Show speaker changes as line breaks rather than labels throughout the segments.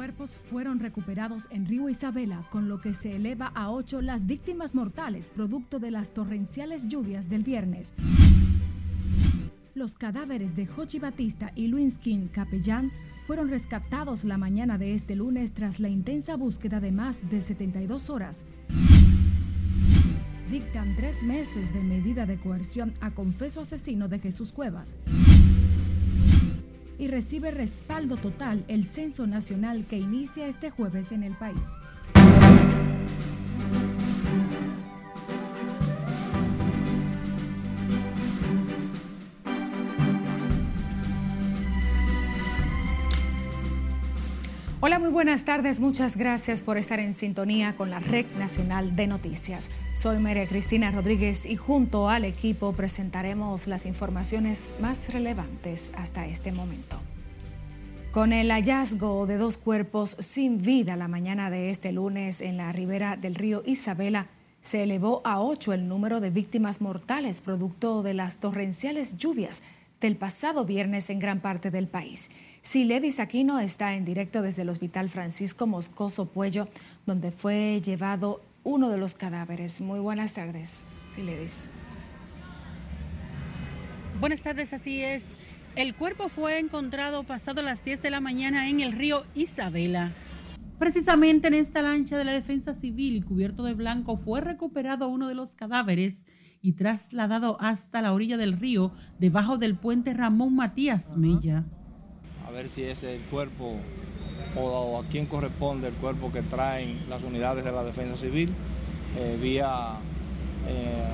cuerpos fueron recuperados en Río Isabela, con lo que se eleva a ocho las víctimas mortales producto de las torrenciales lluvias del viernes. Los cadáveres de Jochi Batista y Luis King Capellán fueron rescatados la mañana de este lunes tras la intensa búsqueda de más de 72 horas. Dictan tres meses de medida de coerción a confeso asesino de Jesús Cuevas y recibe respaldo total el censo nacional que inicia este jueves en el país. Hola, muy buenas tardes. Muchas gracias por estar en sintonía con la Red Nacional de Noticias. Soy María Cristina Rodríguez y junto al equipo presentaremos las informaciones más relevantes hasta este momento. Con el hallazgo de dos cuerpos sin vida la mañana de este lunes en la ribera del río Isabela, se elevó a ocho el número de víctimas mortales producto de las torrenciales lluvias del pasado viernes en gran parte del país. Siledis Aquino está en directo desde el Hospital Francisco Moscoso Puello, donde fue llevado uno de los cadáveres. Muy buenas tardes, Siledis.
Buenas tardes, así es. El cuerpo fue encontrado pasado las 10 de la mañana en el río Isabela. Precisamente en esta lancha de la defensa civil y cubierto de blanco fue recuperado uno de los cadáveres y trasladado hasta la orilla del río, debajo del puente Ramón Matías Mella
a ver si es el cuerpo o, a quién corresponde el cuerpo que traen las unidades de la defensa civil eh, vía eh,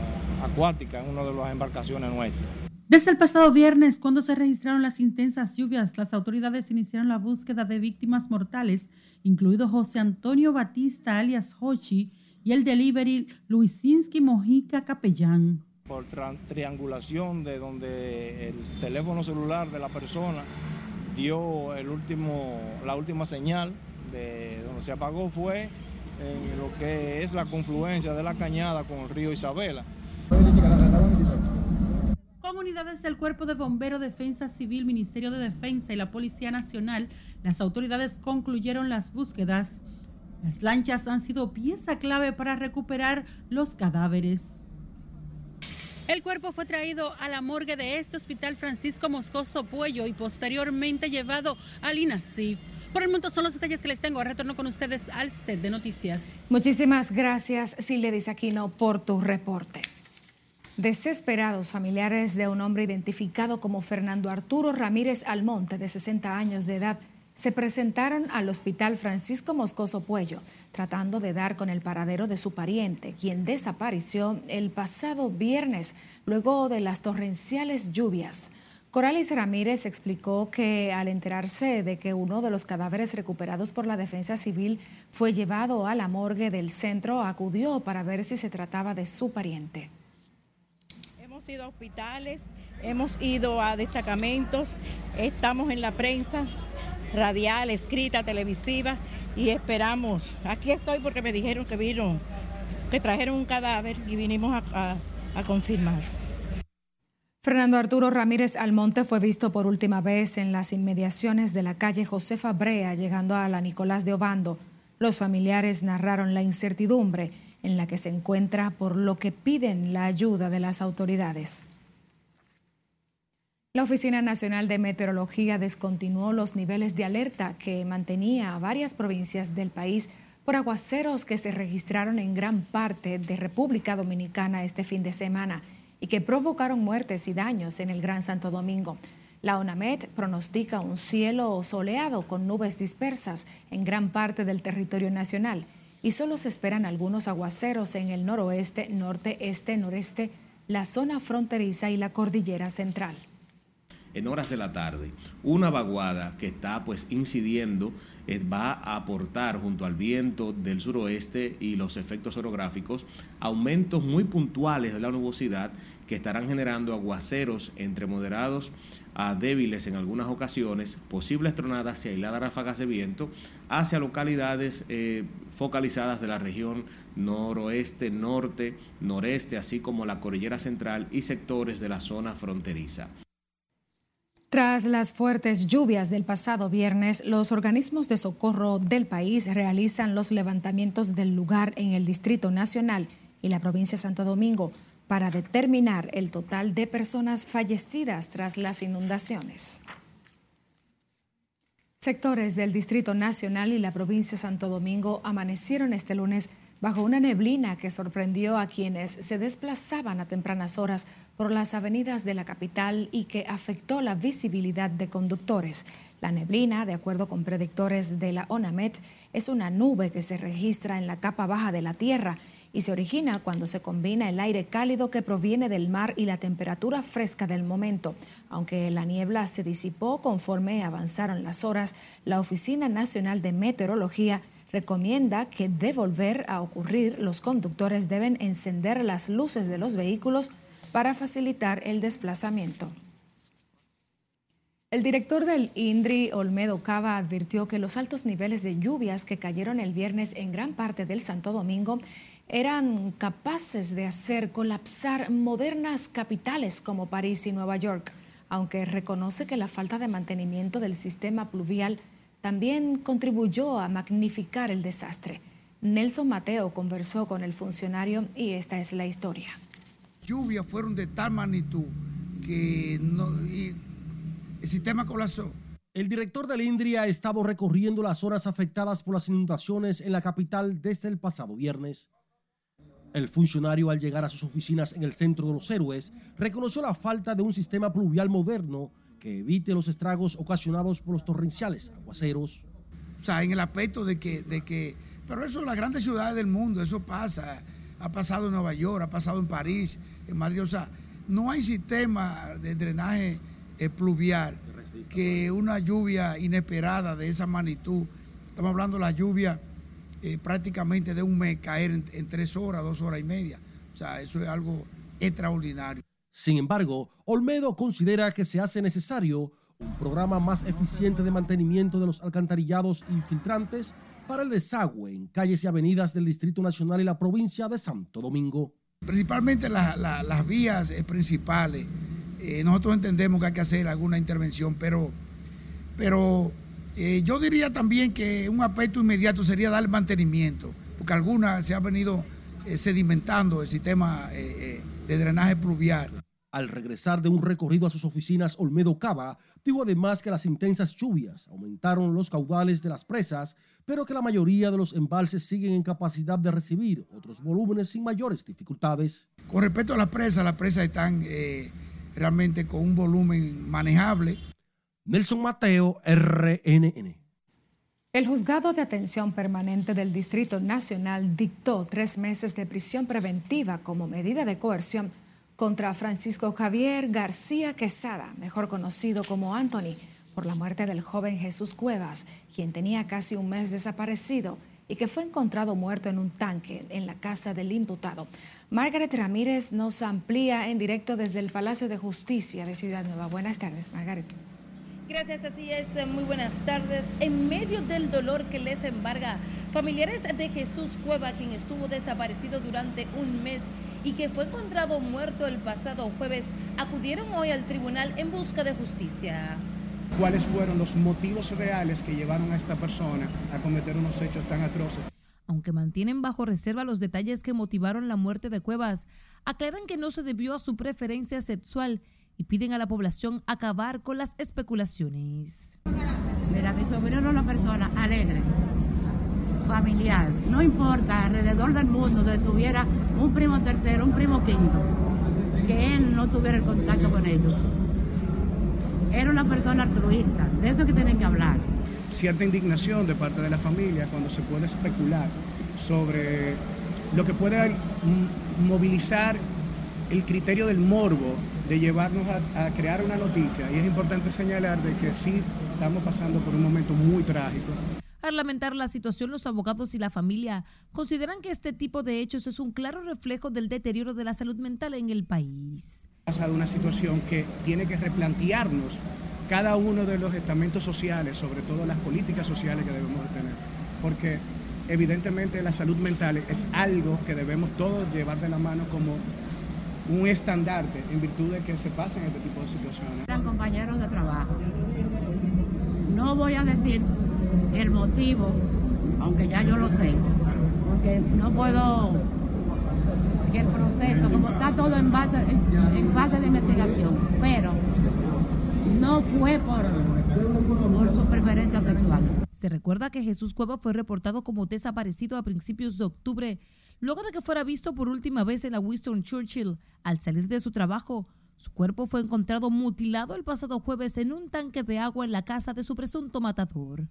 acuática en una de las embarcaciones nuestras.
Desde el pasado viernes, cuando se registraron las intensas lluvias, las autoridades iniciaron la búsqueda de víctimas mortales, incluido José Antonio Batista alias Hochi y el delivery Luisinski Mojica Capellán.
Por triangulación de donde el teléfono celular de la persona dio el último, la última señal de donde se apagó fue en lo que es la confluencia de la cañada con el río Isabela.
Con unidades del Cuerpo de Bombero, Defensa Civil, Ministerio de Defensa y la Policía Nacional, las autoridades concluyeron las búsquedas. Las lanchas han sido pieza clave para recuperar los cadáveres. El cuerpo fue traído a la morgue de este hospital Francisco Moscoso Puello y posteriormente llevado al INASIF. Por el momento son los detalles que les tengo. Retorno con ustedes al set de noticias.
Muchísimas gracias, Silvia Aquino, por tu reporte. Desesperados familiares de un hombre identificado como Fernando Arturo Ramírez Almonte, de 60 años de edad, se presentaron al Hospital Francisco Moscoso Puello tratando de dar con el paradero de su pariente, quien desapareció el pasado viernes luego de las torrenciales lluvias. Coralis Ramírez explicó que al enterarse de que uno de los cadáveres recuperados por la defensa civil fue llevado a la morgue del centro, acudió para ver si se trataba de su pariente.
Hemos ido a hospitales, hemos ido a destacamentos, estamos en la prensa radial, escrita, televisiva y esperamos. Aquí estoy porque me dijeron que vino, que trajeron un cadáver y vinimos a, confirmar.
Fernando Arturo Ramírez Almonte fue visto por última vez en las inmediaciones de la calle Josefa Brea, llegando a la Nicolás de Obando. Los familiares narraron la incertidumbre en la que se encuentra, por lo que piden la ayuda de las autoridades. La Oficina Nacional de Meteorología descontinuó los niveles de alerta que mantenía a varias provincias del país por aguaceros que se registraron en gran parte de República Dominicana este fin de semana y que provocaron muertes y daños en el Gran Santo Domingo. La ONAMET pronostica un cielo soleado con nubes dispersas en gran parte del territorio nacional y solo se esperan algunos aguaceros en el noroeste, norte, este, noreste, la zona fronteriza y la cordillera central
en horas de la tarde. Una vaguada que está pues incidiendo eh, va a aportar junto al viento del suroeste y los efectos orográficos aumentos muy puntuales de la nubosidad que estarán generando aguaceros entre moderados a débiles en algunas ocasiones, posibles tronadas y aisladas ráfagas de viento hacia localidades eh, focalizadas de la región noroeste, norte, noreste, así como la cordillera central y sectores de la zona fronteriza.
Tras las fuertes lluvias del pasado viernes, los organismos de socorro del país realizan los levantamientos del lugar en el Distrito Nacional y la provincia de Santo Domingo para determinar el total de personas fallecidas tras las inundaciones. Sectores del Distrito Nacional y la provincia de Santo Domingo amanecieron este lunes bajo una neblina que sorprendió a quienes se desplazaban a tempranas horas por las avenidas de la capital y que afectó la visibilidad de conductores. La neblina, de acuerdo con predictores de la ONAMET, es una nube que se registra en la capa baja de la Tierra y se origina cuando se combina el aire cálido que proviene del mar y la temperatura fresca del momento. Aunque la niebla se disipó conforme avanzaron las horas, la Oficina Nacional de Meteorología recomienda que de volver a ocurrir, los conductores deben encender las luces de los vehículos para facilitar el desplazamiento. El director del INDRI, Olmedo Cava, advirtió que los altos niveles de lluvias que cayeron el viernes en gran parte del Santo Domingo eran capaces de hacer colapsar modernas capitales como París y Nueva York, aunque reconoce que la falta de mantenimiento del sistema pluvial también contribuyó a magnificar el desastre. Nelson Mateo conversó con el funcionario y esta es la historia.
Lluvias fueron de tal magnitud que el sistema colapsó.
El director del INDRI ha estado recorriendo las zonas afectadas por las inundaciones en la capital desde el pasado viernes. El funcionario al llegar a sus oficinas en el centro de los héroes reconoció la falta de un sistema pluvial moderno que evite los estragos ocasionados por los torrenciales aguaceros.
O sea, en el aspecto de que, de que, pero eso las grandes ciudades del mundo, eso pasa, ha pasado en Nueva York, ha pasado en París, en Madrid, o sea, no hay sistema de drenaje eh, pluvial que una lluvia inesperada de esa magnitud, estamos hablando de la lluvia eh, prácticamente de un mes caer en tres horas, dos horas y media, o sea, eso es algo extraordinario.
Sin embargo, Olmedo considera que se hace necesario un programa más eficiente de mantenimiento de los alcantarillados y filtrantes para el desagüe en calles y avenidas del Distrito Nacional y la provincia de Santo Domingo.
Principalmente las vías eh, principales. Eh, nosotros entendemos que hay que hacer alguna intervención, pero, pero eh, yo diría también que un aspecto inmediato sería dar mantenimiento, porque algunas se ha venido sedimentando el sistema de drenaje pluvial.
Al regresar de un recorrido a sus oficinas, Olmedo Cava dijo además que las intensas lluvias aumentaron los caudales de las presas, pero que la mayoría de los embalses siguen en capacidad de recibir otros volúmenes sin mayores dificultades.
Con respecto a las presas, las presas están eh, realmente con un volumen manejable.
Nelson Mateo, RNN.
El juzgado de atención permanente del Distrito Nacional dictó tres meses de prisión preventiva como medida de coerción contra Francisco Javier García Quesada, mejor conocido como Anthony, por la muerte del joven Jesús Cuevas, quien tenía casi un mes desaparecido y que fue encontrado muerto en un tanque en la casa del imputado. Margaret Ramírez nos amplía en directo desde el Palacio de Justicia de Ciudad Nueva. Buenas tardes, Margaret.
Gracias, así es. Muy buenas tardes. En medio del dolor que les embarga, familiares de Jesús Cueva, quien estuvo desaparecido durante un mes y que fue encontrado muerto el pasado jueves, acudieron hoy al tribunal en busca de justicia.
¿Cuáles fueron los motivos reales que llevaron a esta persona a cometer unos hechos tan atroces?
Aunque mantienen bajo reserva los detalles que motivaron la muerte de Cuevas, aclaran que no se debió a su preferencia sexual y piden a la población acabar con las especulaciones.
Mira, mi sobrino es una persona alegre, familiar. No importa, alrededor del mundo, donde tuviera un primo tercero, un primo quinto, que él no tuviera el contacto con ellos. Era una persona altruista, de eso que tienen que hablar.
Cierta indignación de parte de la familia cuando se puede especular sobre lo que puede movilizar el criterio del morbo de llevarnos a, crear una noticia. Y es importante señalar de que sí estamos pasando por un momento muy trágico.
Al lamentar la situación, los abogados y la familia consideran que este tipo de hechos es un claro reflejo del deterioro de la salud mental en el país.
Ha pasado una situación que tiene que replantearnos cada uno de los estamentos sociales, sobre todo las políticas sociales que debemos de tener. Porque evidentemente la salud mental es algo que debemos todos llevar de la mano como un estandarte en virtud de que se pasen este tipo de situaciones.
Eran compañeros de trabajo. No voy a decir el motivo, aunque ya yo lo sé, porque no puedo el proceso, como está todo en, base, en, fase de investigación, pero no fue por, por su preferencia sexual.
Se recuerda que Jesús Cueva fue reportado como desaparecido a principios de octubre, luego de que fuera visto por última vez en la Winston Churchill. Al salir de su trabajo, su cuerpo fue encontrado mutilado el pasado jueves en un tanque de agua en la casa de su presunto matador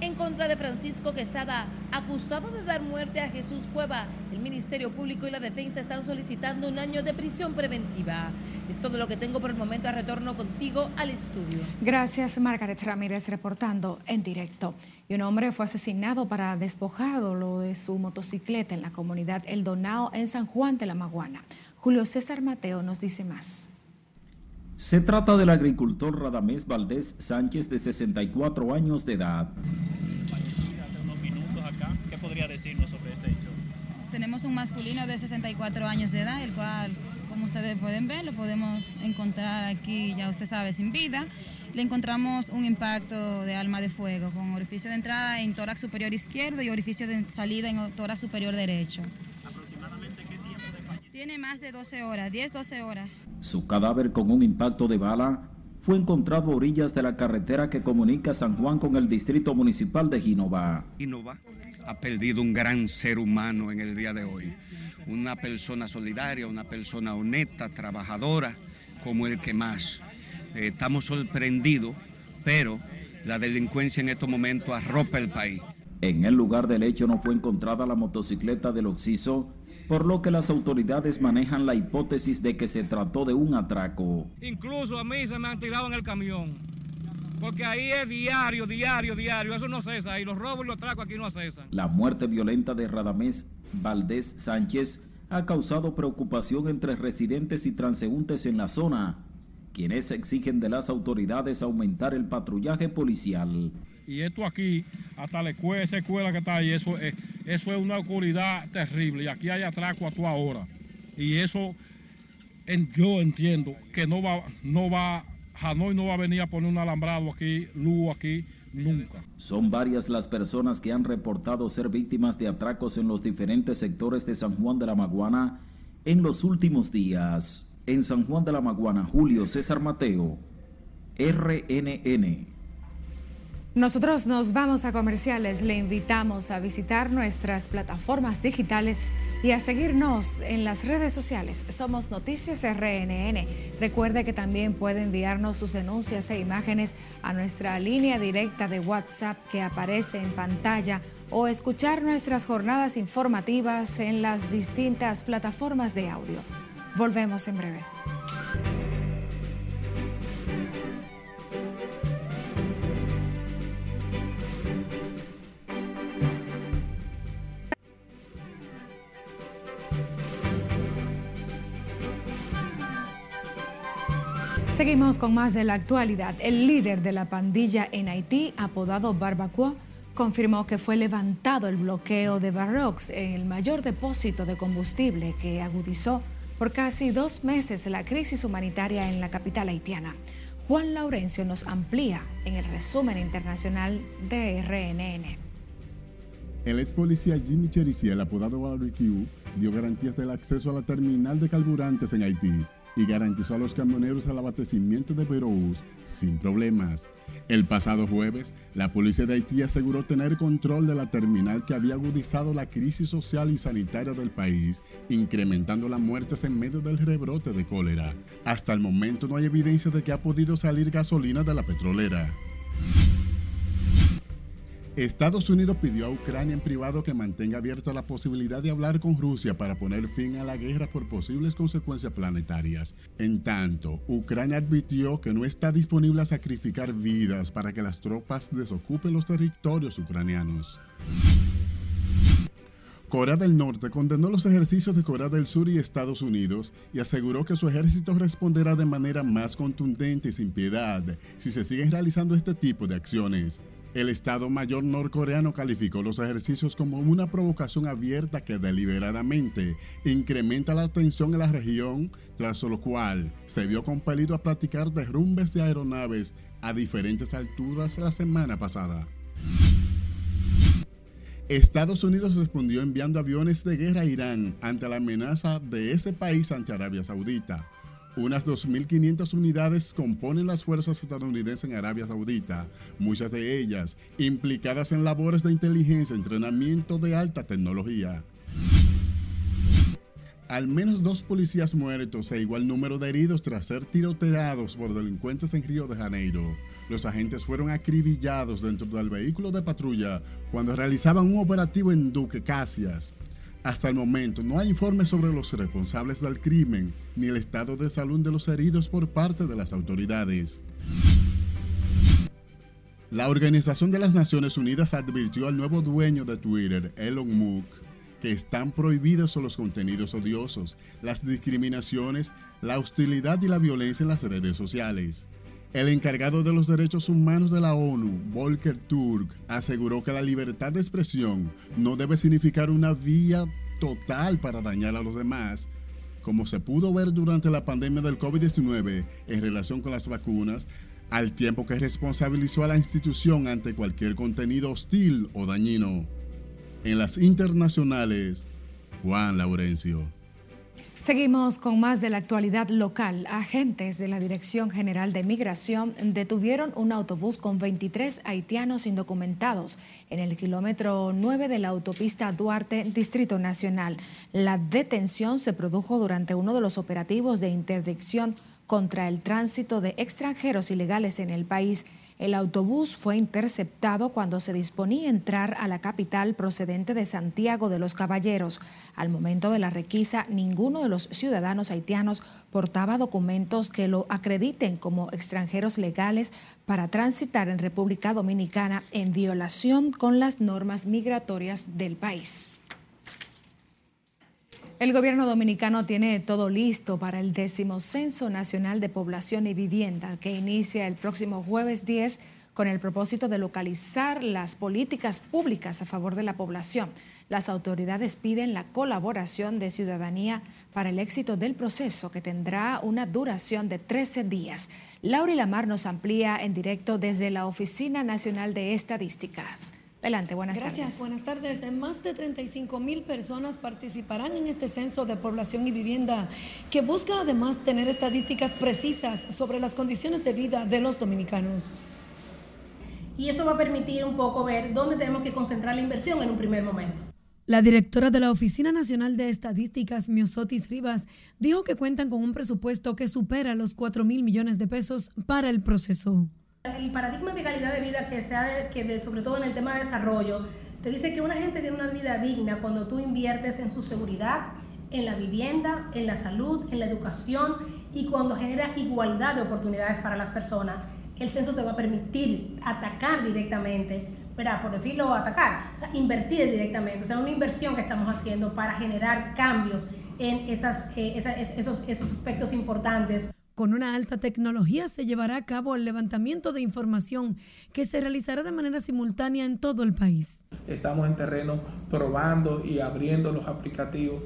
en contra de Francisco Quesada, acusado de dar muerte a Jesús Cueva. El Ministerio Público y la Defensa están solicitando un año de prisión preventiva. Es todo lo que tengo por el momento. A retorno contigo al estudio.
Gracias, Margaret Ramírez, reportando en directo. Y un hombre fue asesinado para despojarlo de su motocicleta en la comunidad El Donao, en San Juan de la Maguana. Julio César Mateo nos dice más.
Se trata del agricultor Radamés Valdés Sánchez, de 64 años de edad.
Hace unos minutos acá, ¿qué podría decirnos sobre este hecho?
Tenemos un masculino de 64 años de edad, el cual, como ustedes pueden ver, lo podemos encontrar aquí, ya usted sabe, sin vida. Le encontramos un impacto de alma de fuego con orificio de entrada en tórax superior izquierdo y orificio de salida en tórax superior derecho. Tiene más de 12 horas, 10, 12 horas.
Su cadáver con un impacto de bala fue encontrado a orillas de la carretera que comunica San Juan con el distrito municipal de Ginova.
Ginova ha perdido un gran ser humano en el día de hoy. Una persona solidaria, una persona honesta, trabajadora, como el que más. Eh, estamos sorprendidos, pero la delincuencia en estos momentos arropa el país.
En el lugar del hecho no fue encontrada la motocicleta del Oxiso por lo que las autoridades manejan la hipótesis de que se trató de un atraco.
Incluso a mí se me han tirado en el camión, porque ahí es diario, diario, diario, eso no cesa, y los robos y los atracos aquí no cesan.
La muerte violenta de Radamés Valdés Sánchez ha causado preocupación entre residentes y transeúntes en la zona, quienes exigen de las autoridades aumentar el patrullaje policial.
Y esto aquí, hasta la escuela, esa escuela que está ahí, eso es, eso es una oscuridad terrible. Y aquí hay atraco a tu hora. Y eso, yo entiendo que no va, no va, Hanoi no va a venir a poner un alambrado aquí, luz aquí, nunca.
Son varias las personas que han reportado ser víctimas de atracos en los diferentes sectores de San Juan de la Maguana en los últimos días. En San Juan de la Maguana, Julio César Mateo, RNN.
Nosotros nos vamos a comerciales. Le invitamos a visitar nuestras plataformas digitales y a seguirnos en las redes sociales. Somos Noticias RNN. Recuerde que también puede enviarnos sus denuncias e imágenes a nuestra línea directa de WhatsApp que aparece en pantalla o escuchar nuestras jornadas informativas en las distintas plataformas de audio. Volvemos en breve. Seguimos con más de la actualidad. El líder de la pandilla en Haití, apodado Barbacoa, confirmó que fue levantado el bloqueo de Barrox, el mayor depósito de combustible que agudizó por casi dos meses la crisis humanitaria en la capital haitiana. Juan Laurencio nos amplía en el resumen internacional de RNN.
El ex policía Jimmy Chericiel, apodado Barbecue, dio garantías del acceso a la terminal de carburantes en Haití y garantizó a los camioneros el abastecimiento de Verous sin problemas. El pasado jueves, la policía de Haití aseguró tener control de la terminal que había agudizado la crisis social y sanitaria del país, incrementando las muertes en medio del rebrote de cólera. Hasta el momento no hay evidencia de que ha podido salir gasolina de la petrolera. Estados Unidos pidió a Ucrania en privado que mantenga abierta la posibilidad de hablar con Rusia para poner fin a la guerra por posibles consecuencias planetarias. En tanto, Ucrania admitió que no está disponible a sacrificar vidas para que las tropas desocupen los territorios ucranianos. Corea del Norte condenó los ejercicios de Corea del Sur y Estados Unidos y aseguró que su ejército responderá de manera más contundente y sin piedad si se siguen realizando este tipo de acciones. El Estado Mayor norcoreano calificó los ejercicios como una provocación abierta que deliberadamente incrementa la tensión en la región, tras lo cual se vio compelido a practicar derrumbes de aeronaves a diferentes alturas la semana pasada. Estados Unidos respondió enviando aviones de guerra a Irán ante la amenaza de ese país ante Arabia Saudita. Unas 2.500 unidades componen las fuerzas estadounidenses en Arabia Saudita, muchas de ellas implicadas en labores de inteligencia entrenamiento de alta tecnología. Al menos dos policías muertos e igual número de heridos tras ser tiroteados por delincuentes en Río de Janeiro. Los agentes fueron acribillados dentro del vehículo de patrulla cuando realizaban un operativo en Duque Casias. Hasta el momento no hay informes sobre los responsables del crimen ni el estado de salud de los heridos por parte de las autoridades. La Organización de las Naciones Unidas advirtió al nuevo dueño de Twitter, Elon Musk, que están prohibidos los contenidos odiosos, las discriminaciones, la hostilidad y la violencia en las redes sociales. El encargado de los derechos humanos de la ONU, Volker Turk, aseguró que la libertad de expresión no debe significar una vía total para dañar a los demás, como se pudo ver durante la pandemia del COVID-19 en relación con las vacunas, al tiempo que responsabilizó a la institución ante cualquier contenido hostil o dañino. En las internacionales, Juan Laurencio.
Seguimos con más de la actualidad local. Agentes de la Dirección General de Migración detuvieron un autobús con 23 haitianos indocumentados en el kilómetro 9 de la autopista Duarte, Distrito Nacional. La detención se produjo durante uno de los operativos de interdicción contra el tránsito de extranjeros ilegales en el país el autobús fue interceptado cuando se disponía a entrar a la capital procedente de Santiago de los Caballeros. Al momento de la requisa, ninguno de los ciudadanos haitianos portaba documentos que lo acrediten como extranjeros legales para transitar en República Dominicana en violación con las normas migratorias del país. El gobierno dominicano tiene todo listo para el décimo Censo Nacional de Población y Vivienda que inicia el próximo jueves 10 con el propósito de localizar las políticas públicas a favor de la población. Las autoridades piden la colaboración de ciudadanía para el éxito del proceso que tendrá una duración de 13 días. Laura Lamar nos amplía en directo desde la Oficina Nacional de Estadísticas. Adelante, buenas
tardes.
Gracias,
buenas tardes. Más de 35 mil personas participarán en este censo de población y vivienda, que busca además tener estadísticas precisas sobre las condiciones de vida de los dominicanos.
Y eso va a permitir un poco ver dónde tenemos que concentrar la inversión en un primer momento.
La directora de la Oficina Nacional de Estadísticas, Miosotis Rivas, dijo que cuentan con un presupuesto que supera los 4 mil millones de pesos para el proceso
el paradigma de calidad de vida que se que sobre todo en el tema de desarrollo, te dice que una gente tiene una vida digna cuando tú inviertes en su seguridad, en la vivienda, en la salud, en la educación y cuando genera igualdad de oportunidades para las personas. El censo te va a permitir atacar directamente, ¿verdad? por decirlo, atacar, o sea, invertir directamente, o sea, una inversión que estamos haciendo para generar cambios en eh, esos aspectos importantes.
Con una alta tecnología se llevará a cabo el levantamiento de información que se realizará de manera simultánea en todo el país.
Estamos en terreno probando y abriendo los aplicativos,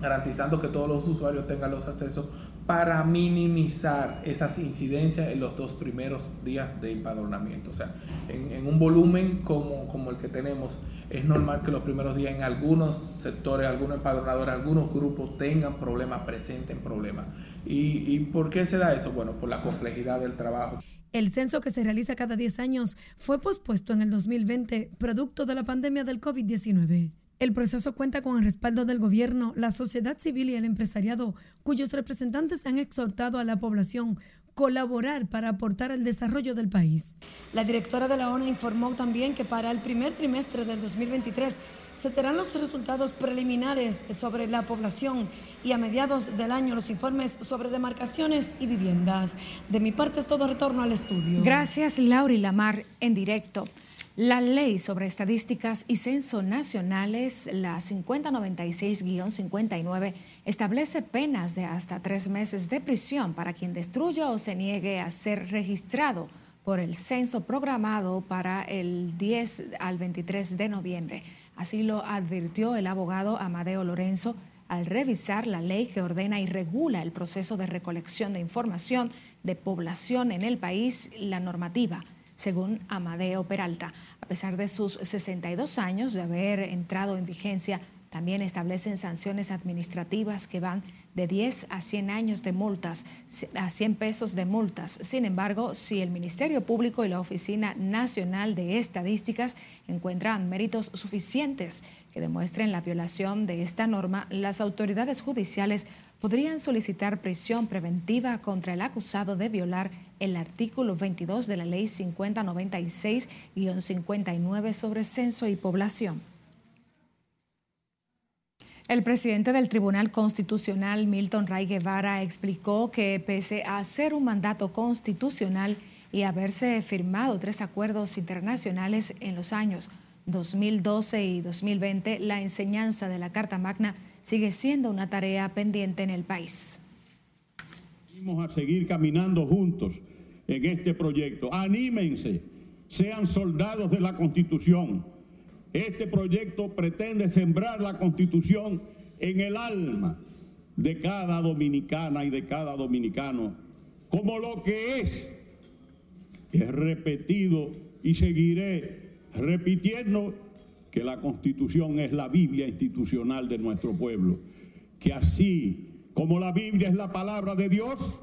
garantizando que todos los usuarios tengan los accesos para minimizar esas incidencias en los dos primeros días de empadronamiento. O sea, en, un volumen como, como, el que tenemos, es normal que los primeros días en algunos sectores, algunos empadronadores, algunos grupos tengan problemas, presenten problemas. ¿Y, ¿Y por qué se da eso? Bueno, por la complejidad del trabajo.
El censo que se realiza cada 10 años fue pospuesto en el 2020, producto de la pandemia del COVID-19. El proceso cuenta con el respaldo del gobierno, la sociedad civil y el empresariado, cuyos representantes han exhortado a la población colaborar para aportar al desarrollo del país. La directora de la ONU informó también que para el primer trimestre del 2023 se tendrán los resultados preliminares sobre la población y a mediados del año los informes sobre demarcaciones y viviendas. De mi parte es todo retorno al estudio.
Gracias, Laura y Lamar, en directo. La ley sobre estadísticas y censo nacionales, la 5096-59, establece penas de hasta tres meses de prisión para quien destruya o se niegue a ser registrado por el censo programado para el 10 al 23 de noviembre. Así lo advirtió el abogado Amadeo Lorenzo al revisar la ley que ordena y regula el proceso de recolección de información de población en el país, la normativa, según Amadeo Peralta. A pesar de sus 62 años de haber entrado en vigencia, también establecen sanciones administrativas que van de 10 a 100 años de multas, a 100 pesos de multas. Sin embargo, si el Ministerio Público y la Oficina Nacional de Estadísticas encuentran méritos suficientes que demuestren la violación de esta norma, las autoridades judiciales podrían solicitar prisión preventiva contra el acusado de violar el artículo 22 de la Ley 5096-59 sobre censo y población. El presidente del Tribunal Constitucional, Milton Ray Guevara, explicó que pese a ser un mandato constitucional y haberse firmado tres acuerdos internacionales en los años 2012 y 2020, la enseñanza de la Carta Magna sigue siendo una tarea pendiente en el país.
Vamos a seguir caminando juntos en este proyecto. Anímense, sean soldados de la Constitución. Este proyecto pretende sembrar la Constitución en el alma de cada dominicana y de cada dominicano, como lo que es. He repetido y seguiré repitiendo que la constitución es la Biblia institucional de nuestro pueblo, que así como la Biblia es la palabra de Dios,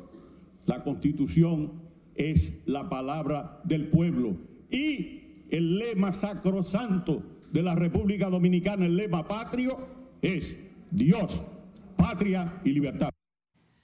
la constitución es la palabra del pueblo. Y el lema sacrosanto de la República Dominicana, el lema patrio, es Dios, patria y libertad.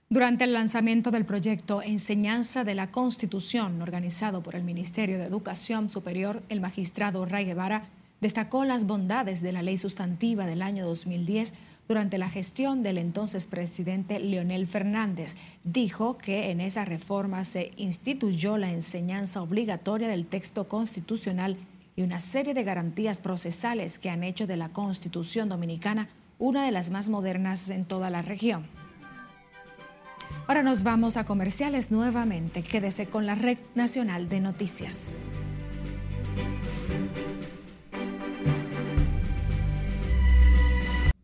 Durante el lanzamiento del proyecto Enseñanza de la Constitución, organizado por el Ministerio de Educación Superior, el magistrado Ray Guevara destacó las bondades de la ley sustantiva del año 2010 durante la gestión del entonces presidente Leonel Fernández. Dijo que en esa reforma se instituyó la enseñanza obligatoria del texto constitucional y una serie de garantías procesales que han hecho de la Constitución dominicana una de las más modernas en toda la región. Ahora nos vamos a comerciales nuevamente. Quédese con la Red Nacional de Noticias.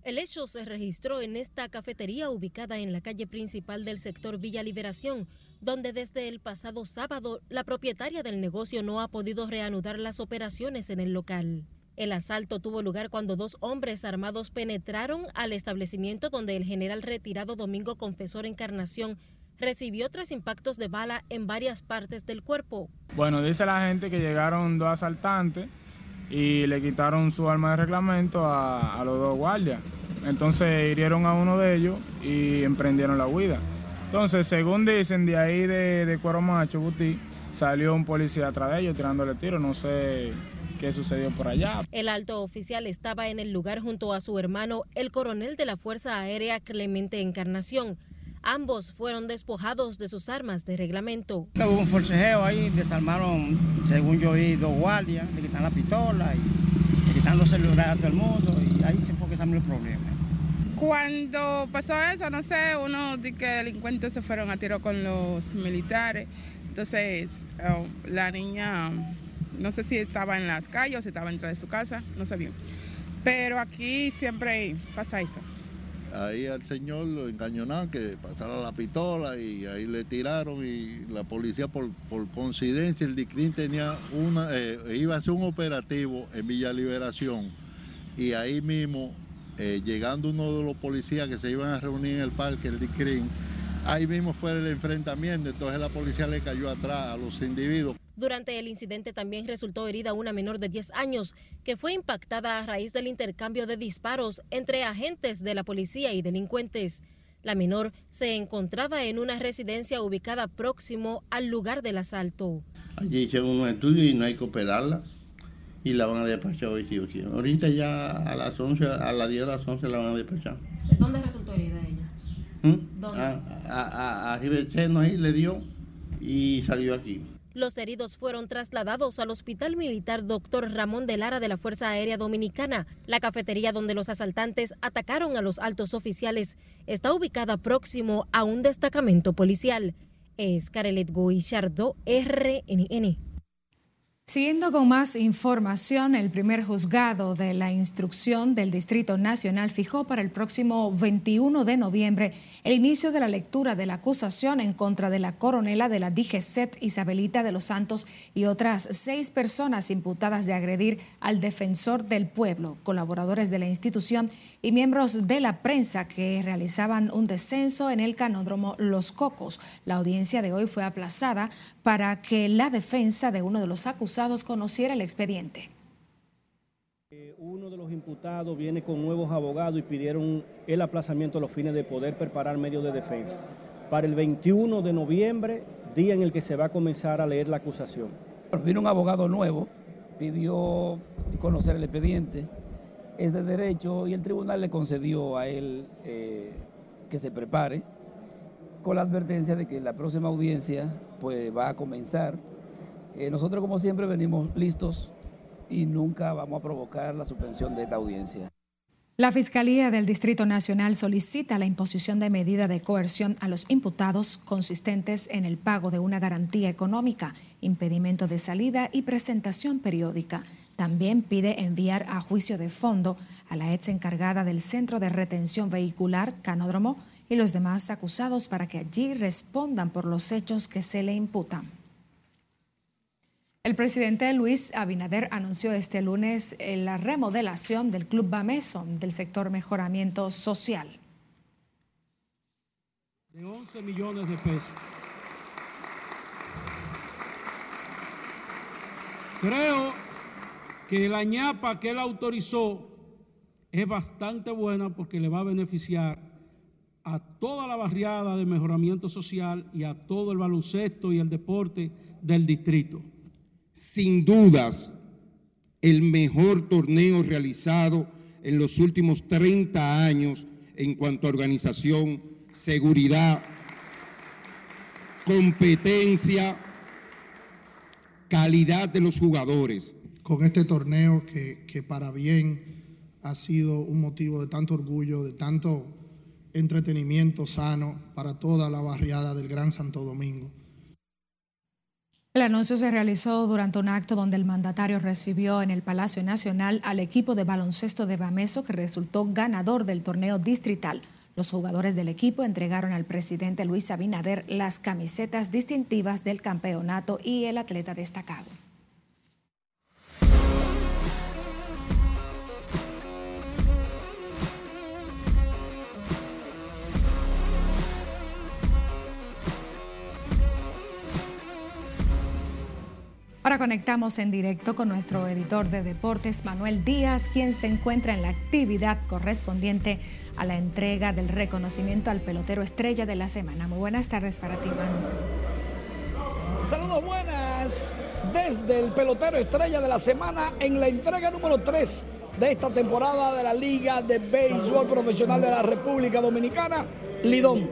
El hecho se registró en esta cafetería ubicada en la calle principal del sector Villa Liberación, donde desde el pasado sábado la propietaria del negocio no ha podido reanudar las operaciones en el local. El asalto tuvo lugar cuando dos hombres armados penetraron al establecimiento donde el general retirado Domingo Confesor Encarnación recibió tres impactos de bala en varias partes del cuerpo.
Bueno, dice la gente que llegaron dos asaltantes y le quitaron su arma de reglamento a, los dos guardias. Entonces hirieron a uno de ellos y emprendieron la huida. Entonces, según dicen, de ahí de, de Cuero Macho, Butí, salió un policía atrás de ellos tirándole tiro. No sé qué sucedió por allá.
El alto oficial estaba en el lugar junto a su hermano, el coronel de la Fuerza Aérea Clemente Encarnación. Ambos fueron despojados de sus armas de reglamento.
Hubo un forcejeo ahí, desarmaron, según yo vi, dos guardias, le quitan la pistola y le quitan los celulares a todo el mundo y ahí se fue que salió el problema.
Cuando pasó eso, no sé, uno de que delincuentes se fueron a tiro con los militares. Entonces, oh, la niña, no sé si estaba en las calles o si estaba dentro de su casa, no sé bien. Pero aquí siempre pasa eso
ahí al señor lo engañonaron que pasara la pistola y ahí le tiraron y la policía por, coincidencia el DICRIN tenía una, eh, iba a hacer un operativo en Villa Liberación y ahí mismo eh, llegando uno de los policías que se iban a reunir en el parque, el DICRIN, ahí mismo fue el enfrentamiento, entonces la policía le cayó atrás a los individuos.
Durante el incidente también resultó herida una menor de 10 años que fue impactada a raíz del intercambio de disparos entre agentes de la policía y delincuentes. La menor se encontraba en una residencia ubicada próximo al lugar del asalto.
Allí hicieron un estudio y no hay que operarla y la van a despachar hoy sí Ahorita ya a las 11, a las 10 de las 11 la van a despachar.
¿Dónde resultó herida ella? ¿Mm? ¿Dónde? A,
a, del seno ahí le dio y salió aquí.
Los heridos fueron trasladados al Hospital Militar Dr. Ramón de Lara de la Fuerza Aérea Dominicana. La cafetería donde los asaltantes atacaron a los altos oficiales está ubicada próximo a un destacamento policial. es Carelet Guillardo, RNN.
Siguiendo con más información, el primer juzgado de la instrucción del Distrito Nacional fijó para el próximo 21 de noviembre el inicio de la lectura de la acusación en contra de la coronela de la DGCET Isabelita de los Santos y otras seis personas imputadas de agredir al defensor del pueblo, colaboradores de la institución y miembros de la prensa que realizaban un descenso en el canódromo Los Cocos. La audiencia de hoy fue aplazada para que la defensa de uno de los acusados conociera el expediente.
Uno de los imputados viene con nuevos abogados y pidieron el aplazamiento a los fines de poder preparar medios de defensa. Para el 21 de noviembre, día en el que se va a comenzar a leer la acusación.
Vino un abogado nuevo, pidió conocer el expediente es de derecho y el tribunal le concedió a él eh, que se prepare con la advertencia de que la próxima audiencia pues va a comenzar. Eh, nosotros como siempre venimos listos y nunca vamos a provocar la suspensión de esta audiencia.
La Fiscalía del Distrito Nacional solicita la imposición de medida de coerción a los imputados consistentes en el pago de una garantía económica, impedimento de salida y presentación periódica. También pide enviar a juicio de fondo a la ex encargada del Centro de Retención Vehicular, Canódromo, y los demás acusados para que allí respondan por los hechos que se le imputan. El presidente Luis Abinader anunció este lunes la remodelación del Club Bameson del sector mejoramiento social.
De 11 millones de pesos. Creo que la ñapa que él autorizó es bastante buena porque le va a beneficiar a toda la barriada de mejoramiento social y a todo el baloncesto y el deporte del distrito.
Sin dudas, el mejor torneo realizado en los últimos 30 años en cuanto a organización, seguridad, competencia, calidad de los jugadores
con este torneo que, que, para bien ha sido un motivo de tanto orgullo, de tanto entretenimiento sano para toda la barriada del Gran Santo Domingo.
El anuncio se realizó durante un acto donde el mandatario recibió en el Palacio Nacional al equipo de baloncesto de Bameso que resultó ganador del torneo distrital. Los jugadores del equipo entregaron al presidente Luis Abinader las camisetas distintivas del campeonato y el atleta destacado. Conectamos en directo con nuestro editor de deportes, Manuel Díaz, quien se encuentra en la actividad correspondiente a la entrega del reconocimiento al pelotero estrella de la semana. Muy buenas tardes para ti, Manu.
Saludos buenas desde el pelotero estrella de la semana en la entrega número 3 de esta temporada de la Liga de Béisbol Profesional de la República Dominicana, Lidón.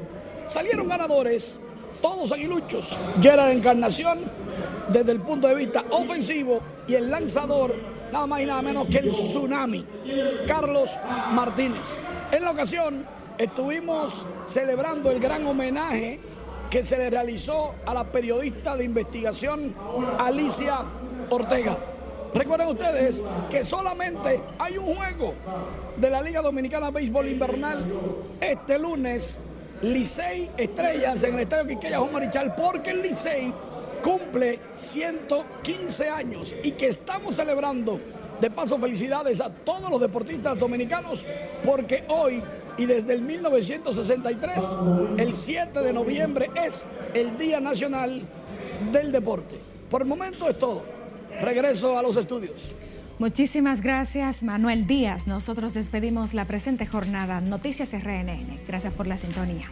Salieron ganadores, todos aguiluchos. Gerard Encarnación, desde el punto de vista ofensivo, y el lanzador, nada más y nada menos que el tsunami, Carlos Martínez. En la ocasión estuvimos celebrando el gran homenaje que se le realizó a la periodista de investigación Alicia Ortega. Recuerden ustedes que solamente hay un juego de la Liga Dominicana Béisbol Invernal este lunes, Licey Estrellas en el Estadio Quiqueya Juan Marichal, porque el Licey cumple 115 años y que estamos celebrando. De paso, felicidades a todos los deportistas dominicanos porque hoy y desde el 1963, el 7 de noviembre es el Día Nacional del Deporte. Por el momento es todo. Regreso a los estudios.
Muchísimas gracias, Manuel Díaz. Nosotros despedimos la presente jornada Noticias RNN. Gracias por la sintonía.